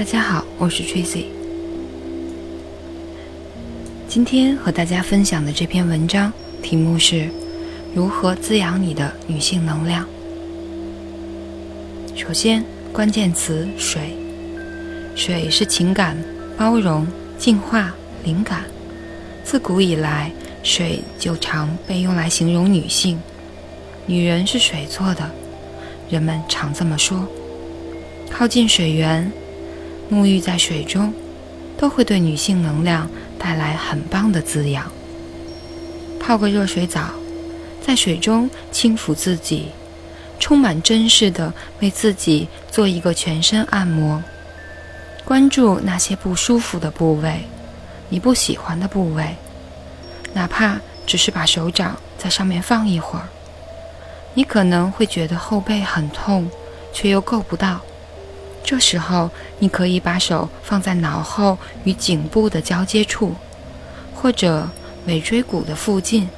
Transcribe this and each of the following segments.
大家好，我是 Tracy。今天和大家分享的这篇文章题目是如何滋养你的女性能量。首先，关键词水，水是情感、包容、净化、灵感。自古以来，水就常被用来形容女性。女人是水做的，人们常这么说。靠近水源。沐浴在水中，都会对女性能量带来很棒的滋养。泡个热水澡，在水中轻抚自己，充满珍视的为自己做一个全身按摩。关注那些不舒服的部位，你不喜欢的部位，哪怕只是把手掌在上面放一会儿，你可能会觉得后背很痛，却又够不到。这时候，你可以把手放在脑后与颈部的交接处，或者尾椎骨的附近，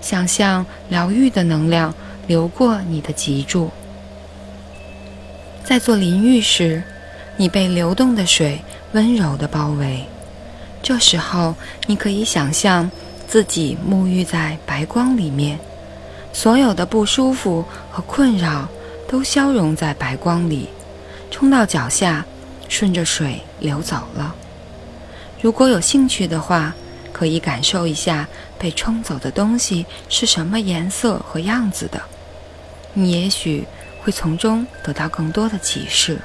想象疗愈的能量流过你的脊柱。在做淋浴时，你被流动的水温柔地包围。这时候，你可以想象自己沐浴在白光里面，所有的不舒服和困扰都消融在白光里。冲到脚下，顺着水流走了。如果有兴趣的话，可以感受一下被冲走的东西是什么颜色和样子的，你也许会从中得到更多的启示。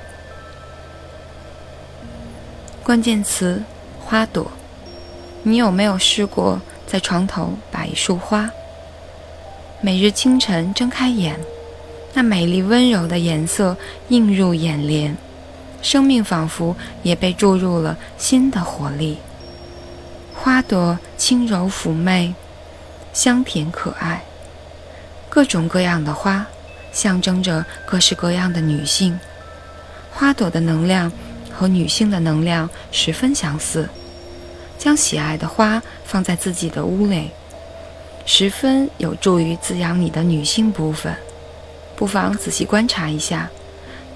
关键词：花朵。你有没有试过在床头摆一束花？每日清晨睁开眼。那美丽温柔的颜色映入眼帘，生命仿佛也被注入了新的活力。花朵轻柔妩媚，香甜可爱。各种各样的花，象征着各式各样的女性。花朵的能量和女性的能量十分相似。将喜爱的花放在自己的屋内，十分有助于滋养你的女性部分。不妨仔细观察一下，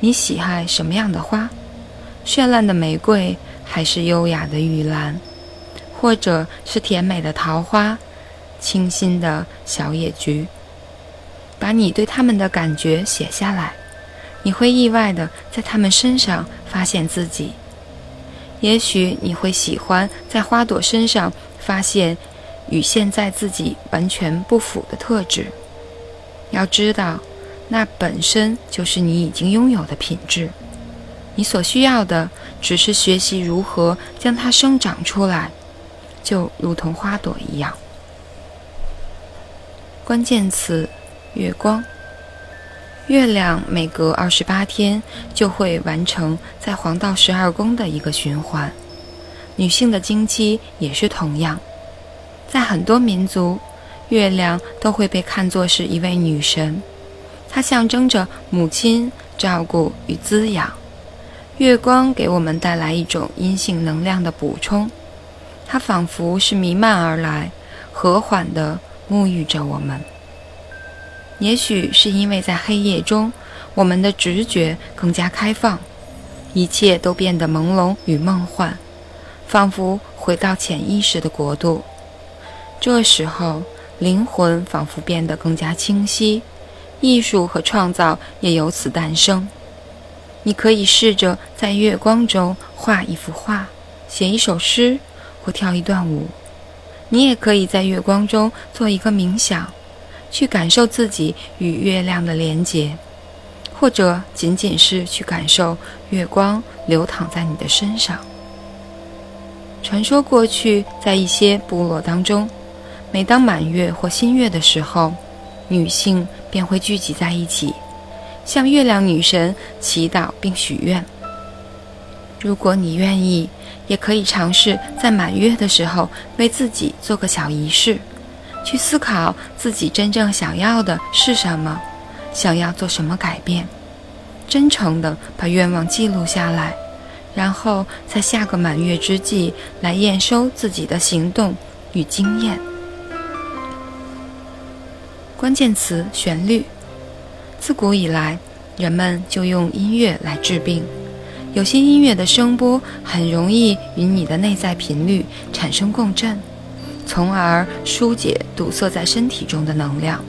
你喜爱什么样的花？绚烂的玫瑰，还是优雅的玉兰，或者是甜美的桃花、清新的小野菊？把你对它们的感觉写下来，你会意外的在它们身上发现自己。也许你会喜欢在花朵身上发现与现在自己完全不符的特质。要知道。那本身就是你已经拥有的品质，你所需要的只是学习如何将它生长出来，就如同花朵一样。关键词：月光。月亮每隔二十八天就会完成在黄道十二宫的一个循环，女性的经期也是同样。在很多民族，月亮都会被看作是一位女神。它象征着母亲照顾与滋养，月光给我们带来一种阴性能量的补充，它仿佛是弥漫而来，和缓地沐浴着我们。也许是因为在黑夜中，我们的直觉更加开放，一切都变得朦胧与梦幻，仿佛回到潜意识的国度。这时候，灵魂仿佛变得更加清晰。艺术和创造也由此诞生。你可以试着在月光中画一幅画，写一首诗，或跳一段舞。你也可以在月光中做一个冥想，去感受自己与月亮的连结，或者仅仅是去感受月光流淌在你的身上。传说过去在一些部落当中，每当满月或新月的时候，女性便会聚集在一起，向月亮女神祈祷并许愿。如果你愿意，也可以尝试在满月的时候为自己做个小仪式，去思考自己真正想要的是什么，想要做什么改变，真诚地把愿望记录下来，然后在下个满月之际来验收自己的行动与经验。关键词：旋律。自古以来，人们就用音乐来治病，有些音乐的声波很容易与你的内在频率产生共振，从而疏解堵塞在身体中的能量。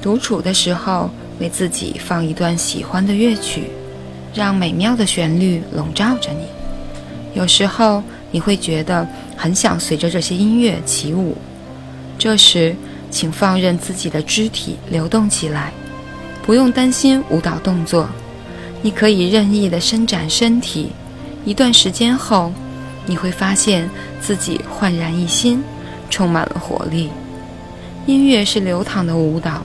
独处的时候，为自己放一段喜欢的乐曲，让美妙的旋律笼罩着你。有时候你会觉得很想随着这些音乐起舞，这时请放任自己的肢体流动起来，不用担心舞蹈动作。你可以任意的伸展身体，一段时间后，你会发现自己焕然一新，充满了活力。音乐是流淌的舞蹈，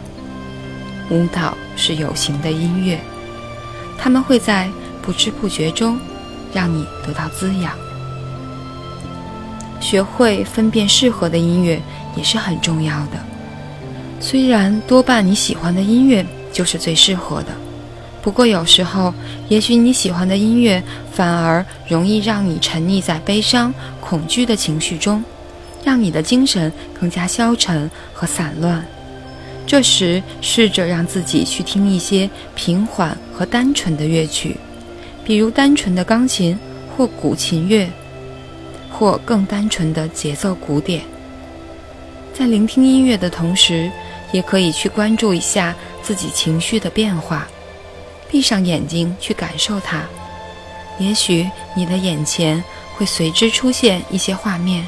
舞蹈是有形的音乐，它们会在不知不觉中让你得到滋养。学会分辨适合的音乐也是很重要的，虽然多半你喜欢的音乐就是最适合的。不过有时候，也许你喜欢的音乐反而容易让你沉溺在悲伤、恐惧的情绪中，让你的精神更加消沉和散乱。这时，试着让自己去听一些平缓和单纯的乐曲，比如单纯的钢琴或古琴乐，或更单纯的节奏鼓点。在聆听音乐的同时，也可以去关注一下自己情绪的变化。闭上眼睛去感受它，也许你的眼前会随之出现一些画面，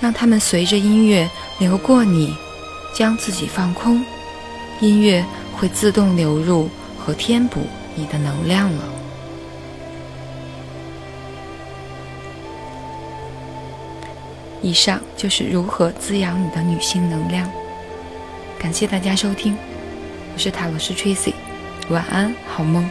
让它们随着音乐流过你，将自己放空，音乐会自动流入和填补你的能量了。以上就是如何滋养你的女性能量。感谢大家收听，我是塔罗斯 Tracy。晚安，好梦。